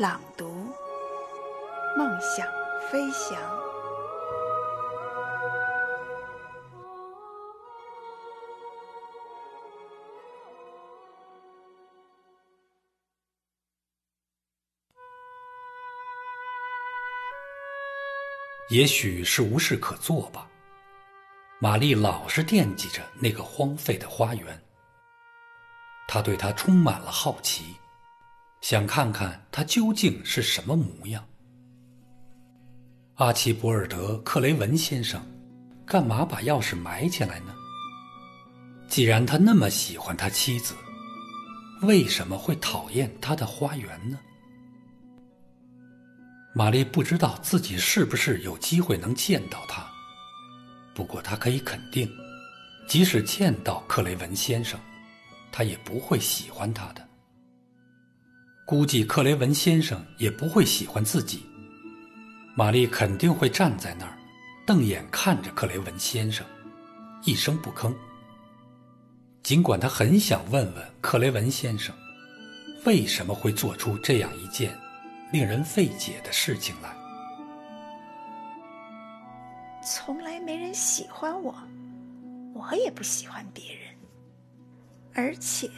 朗读，梦想飞翔。也许是无事可做吧，玛丽老是惦记着那个荒废的花园，她对它充满了好奇。想看看他究竟是什么模样。阿奇博尔德·克雷文先生，干嘛把钥匙埋起来呢？既然他那么喜欢他妻子，为什么会讨厌他的花园呢？玛丽不知道自己是不是有机会能见到他，不过她可以肯定，即使见到克雷文先生，他也不会喜欢他的。估计克雷文先生也不会喜欢自己。玛丽肯定会站在那儿，瞪眼看着克雷文先生，一声不吭。尽管他很想问问克雷文先生，为什么会做出这样一件令人费解的事情来。从来没人喜欢我，我也不喜欢别人，而且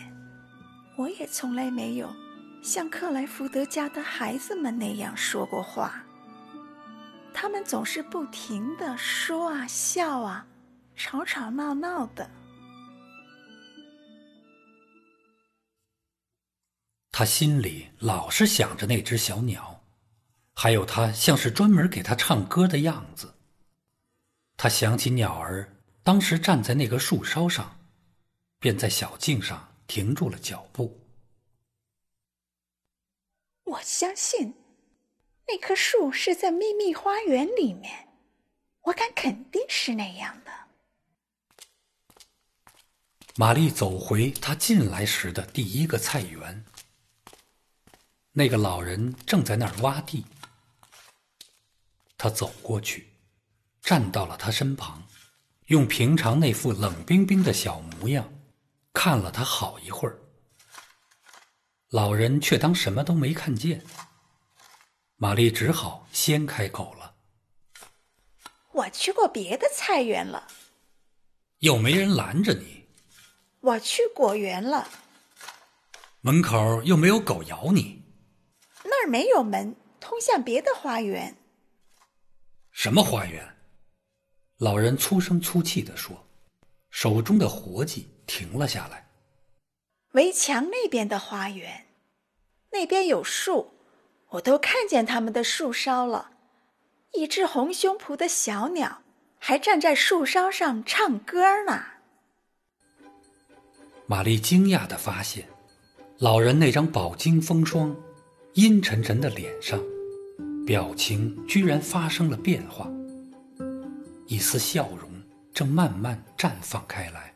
我也从来没有。像克莱福德家的孩子们那样说过话，他们总是不停的说啊笑啊，吵吵闹闹的。他心里老是想着那只小鸟，还有它像是专门给他唱歌的样子。他想起鸟儿当时站在那个树梢上，便在小径上停住了脚步。我相信，那棵树是在秘密花园里面。我敢肯定是那样的。玛丽走回她进来时的第一个菜园，那个老人正在那儿挖地。她走过去，站到了他身旁，用平常那副冷冰冰的小模样看了他好一会儿。老人却当什么都没看见。玛丽只好先开口了：“我去过别的菜园了，又没人拦着你。我去果园了，门口又没有狗咬你。那儿没有门，通向别的花园。什么花园？”老人粗声粗气地说，手中的活计停了下来。围墙那边的花园，那边有树，我都看见他们的树梢了。一只红胸脯的小鸟还站在树梢上唱歌呢。玛丽惊讶的发现，老人那张饱经风霜、阴沉沉的脸上，表情居然发生了变化，一丝笑容正慢慢绽放开来，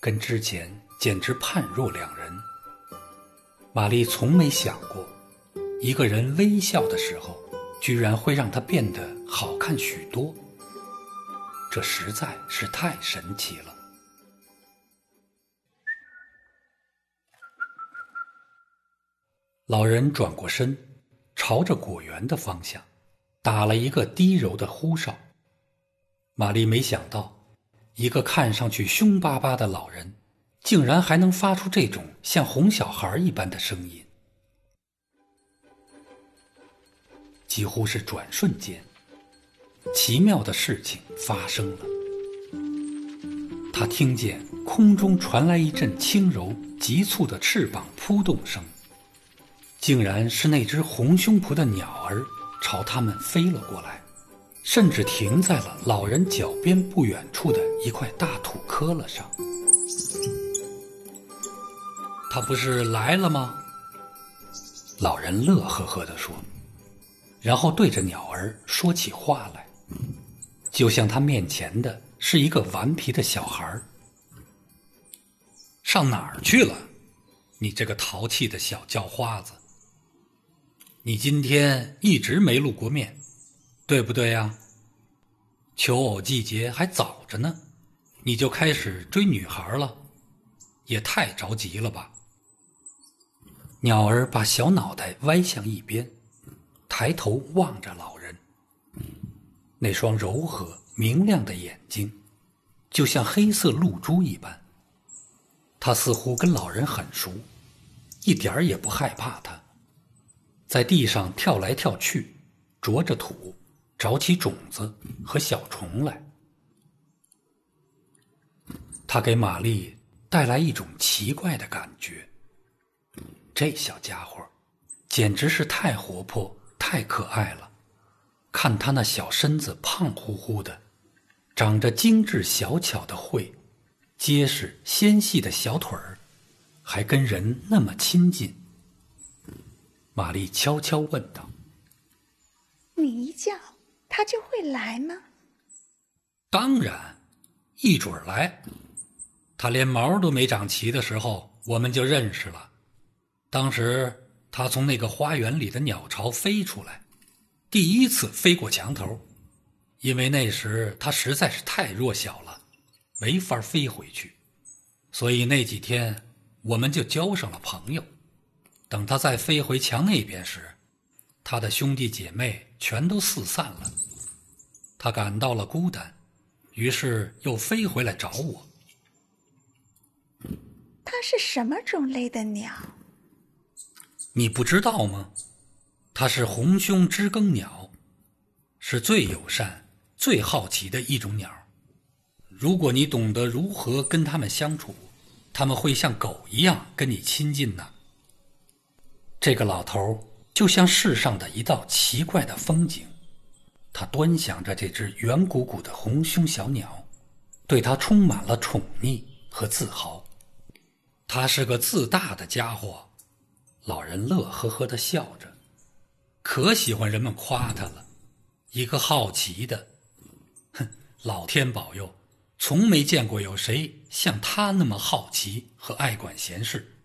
跟之前。简直判若两人。玛丽从没想过，一个人微笑的时候，居然会让他变得好看许多。这实在是太神奇了。老人转过身，朝着果园的方向，打了一个低柔的呼哨。玛丽没想到，一个看上去凶巴巴的老人。竟然还能发出这种像哄小孩一般的声音，几乎是转瞬间，奇妙的事情发生了。他听见空中传来一阵轻柔、急促的翅膀扑动声，竟然是那只红胸脯的鸟儿朝他们飞了过来，甚至停在了老人脚边不远处的一块大土坷了上。他不是来了吗？老人乐呵呵地说，然后对着鸟儿说起话来，就像他面前的是一个顽皮的小孩儿。上哪儿去了？你这个淘气的小叫花子！你今天一直没露过面，对不对呀？求偶季节还早着呢，你就开始追女孩了，也太着急了吧！鸟儿把小脑袋歪向一边，抬头望着老人，那双柔和明亮的眼睛，就像黑色露珠一般。他似乎跟老人很熟，一点儿也不害怕他。在地上跳来跳去，啄着土，找起种子和小虫来。他给玛丽带来一种奇怪的感觉。这小家伙，简直是太活泼、太可爱了。看他那小身子胖乎乎的，长着精致小巧的喙，结实纤细的小腿儿，还跟人那么亲近。玛丽悄悄问道：“你一叫，他就会来吗？”“当然，一准儿来。他连毛都没长齐的时候，我们就认识了。当时他从那个花园里的鸟巢飞出来，第一次飞过墙头，因为那时他实在是太弱小了，没法飞回去，所以那几天我们就交上了朋友。”等他再飞回墙那边时，他的兄弟姐妹全都四散了。他感到了孤单，于是又飞回来找我。它是什么种类的鸟？你不知道吗？它是红胸知更鸟，是最友善、最好奇的一种鸟。如果你懂得如何跟它们相处，它们会像狗一样跟你亲近呢。这个老头就像世上的一道奇怪的风景，他端详着这只圆鼓鼓的红胸小鸟，对它充满了宠溺和自豪。他是个自大的家伙，老人乐呵呵的笑着，可喜欢人们夸他了。一个好奇的，哼，老天保佑，从没见过有谁像他那么好奇和爱管闲事。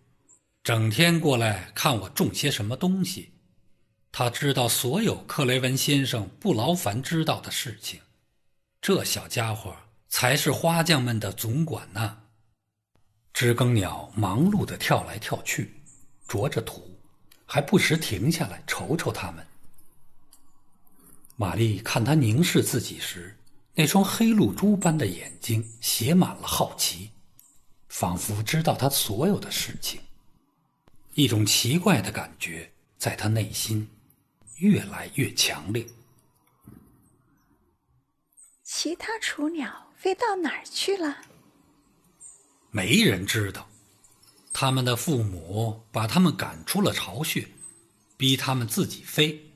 整天过来看我种些什么东西，他知道所有克雷文先生不劳烦知道的事情。这小家伙才是花匠们的总管呢。知更鸟忙碌地跳来跳去，啄着土，还不时停下来瞅瞅他们。玛丽看他凝视自己时，那双黑露珠般的眼睛写满了好奇，仿佛知道他所有的事情。一种奇怪的感觉在他内心越来越强烈。其他雏鸟飞到哪儿去了？没人知道。他们的父母把他们赶出了巢穴，逼他们自己飞。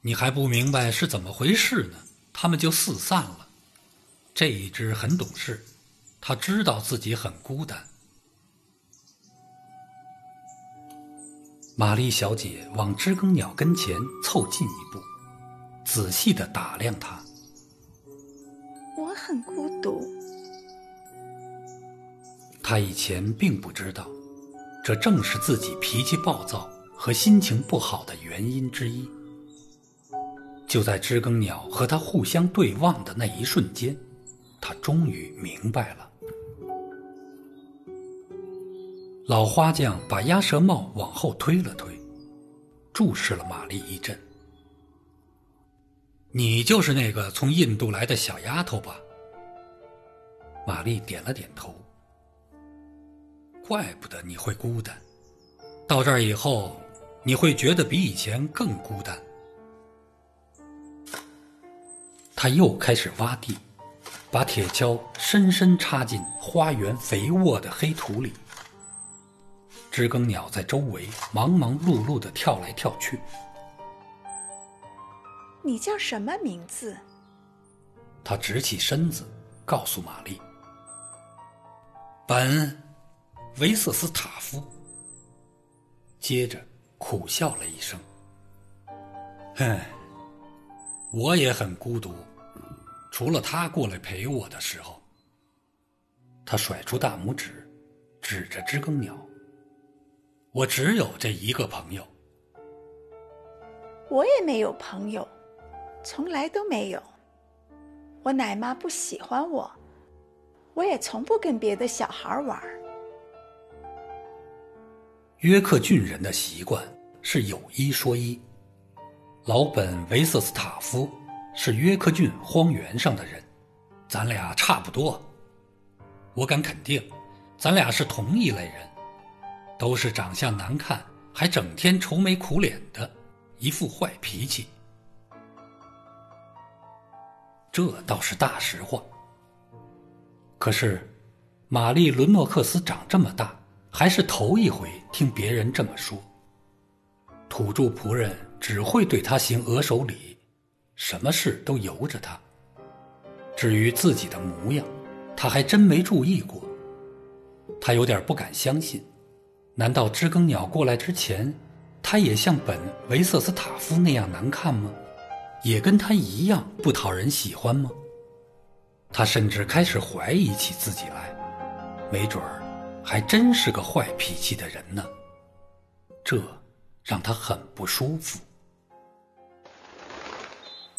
你还不明白是怎么回事呢？他们就四散了。这一只很懂事，它知道自己很孤单。玛丽小姐往知更鸟跟前凑近一步，仔细的打量它。我很孤独。她以前并不知道，这正是自己脾气暴躁和心情不好的原因之一。就在知更鸟和他互相对望的那一瞬间，他终于明白了。老花匠把鸭舌帽往后推了推，注视了玛丽一阵。“你就是那个从印度来的小丫头吧？”玛丽点了点头。“怪不得你会孤单，到这儿以后，你会觉得比以前更孤单。”他又开始挖地，把铁锹深深插进花园肥沃的黑土里。知更鸟在周围忙忙碌碌的跳来跳去。你叫什么名字？他直起身子，告诉玛丽：“本·维瑟斯塔夫。”接着苦笑了一声：“哼，我也很孤独，除了他过来陪我的时候。”他甩出大拇指，指着知更鸟：“我只有这一个朋友。”我也没有朋友，从来都没有。我奶妈不喜欢我，我也从不跟别的小孩玩。约克郡人的习惯是有一说一。老本维瑟斯塔夫是约克郡荒原上的人，咱俩差不多。我敢肯定，咱俩是同一类人，都是长相难看，还整天愁眉苦脸的。一副坏脾气，这倒是大实话。可是，玛丽·伦诺克斯长这么大，还是头一回听别人这么说。土著仆人只会对他行额手礼，什么事都由着他。至于自己的模样，他还真没注意过。他有点不敢相信，难道知更鸟过来之前？他也像本维瑟斯塔夫那样难看吗？也跟他一样不讨人喜欢吗？他甚至开始怀疑起自己来，没准儿还真是个坏脾气的人呢。这让他很不舒服。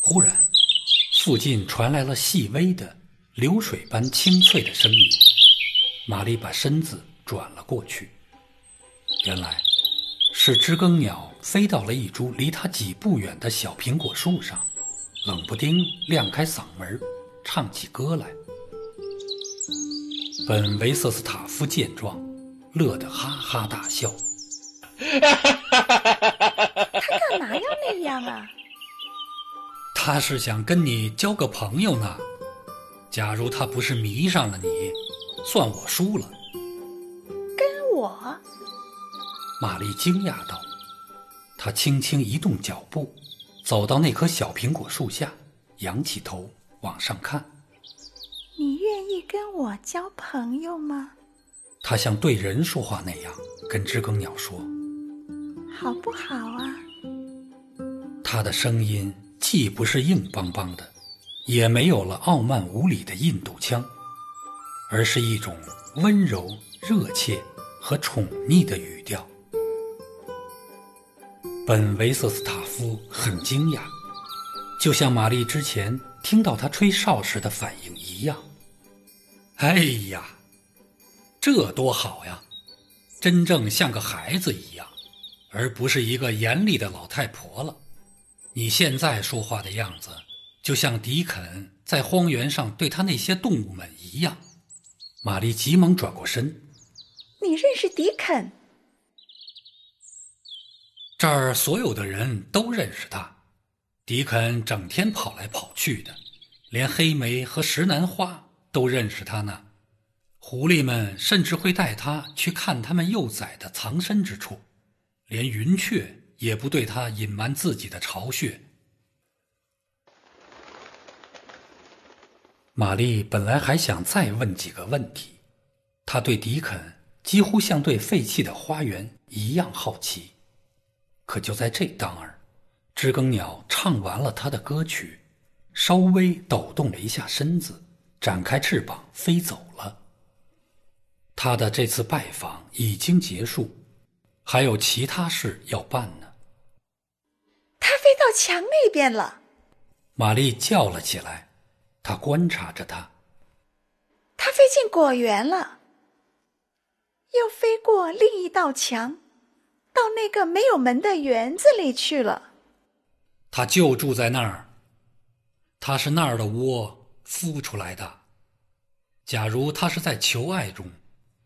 忽然，附近传来了细微的、流水般清脆的声音。玛丽把身子转了过去，原来。是知更鸟飞到了一株离它几步远的小苹果树上，冷不丁亮开嗓门，唱起歌来。本维瑟斯塔夫见状，乐得哈哈大笑。他干嘛要那样啊？他是想跟你交个朋友呢。假如他不是迷上了你，算我输了。跟我？玛丽惊讶道：“她轻轻移动脚步，走到那棵小苹果树下，仰起头往上看。你跟我交朋友吗？”他像对人说话那样跟知更鸟说：“好不好啊？”他的声音既不是硬邦邦的，也没有了傲慢无礼的印度腔，而是一种温柔、热切和宠溺的语调。本维瑟斯塔夫很惊讶，就像玛丽之前听到他吹哨时的反应一样。哎呀，这多好呀！真正像个孩子一样，而不是一个严厉的老太婆了。你现在说话的样子，就像迪肯在荒原上对他那些动物们一样。玛丽急忙转过身：“你认识迪肯？”这儿所有的人都认识他，迪肯整天跑来跑去的，连黑莓和石楠花都认识他呢。狐狸们甚至会带他去看他们幼崽的藏身之处，连云雀也不对他隐瞒自己的巢穴。玛丽本来还想再问几个问题，她对迪肯几乎像对废弃的花园一样好奇。可就在这当儿，知更鸟唱完了他的歌曲，稍微抖动了一下身子，展开翅膀飞走了。他的这次拜访已经结束，还有其他事要办呢。他飞到墙那边了，玛丽叫了起来。她观察着他。他飞进果园了，又飞过另一道墙。到那个没有门的园子里去了。他就住在那儿。他是那儿的窝孵出来的。假如他是在求爱中，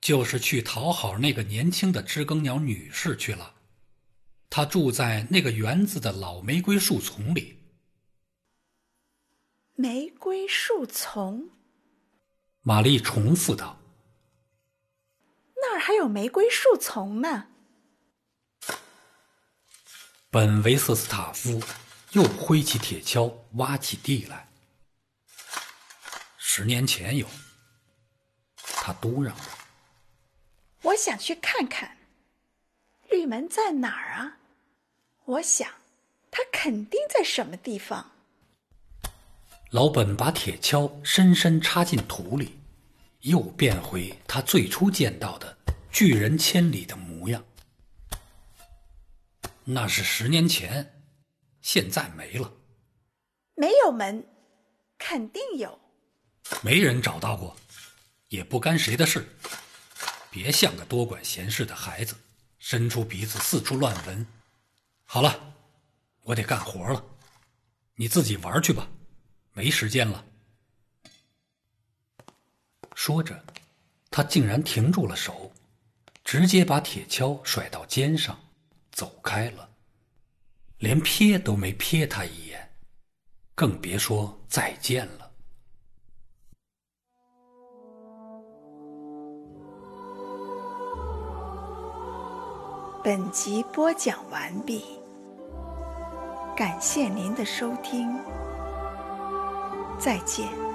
就是去讨好那个年轻的知更鸟女士去了。他住在那个园子的老玫瑰树丛里。玫瑰树丛。玛丽重复道：“那儿还有玫瑰树丛呢。”本维瑟斯塔夫又挥起铁锹挖起地来。十年前有，他嘟嚷着：“我想去看看，绿门在哪儿啊？我想，它肯定在什么地方。老本把铁锹深深插进土里，又变回他最初见到的巨人千里的模样。那是十年前，现在没了。没有门，肯定有。没人找到过，也不干谁的事。别像个多管闲事的孩子，伸出鼻子四处乱闻。好了，我得干活了，你自己玩去吧，没时间了。说着，他竟然停住了手，直接把铁锹甩到肩上，走开了，连瞥都没瞥他一眼，更别说再见了。本集播讲完毕，感谢您的收听，再见。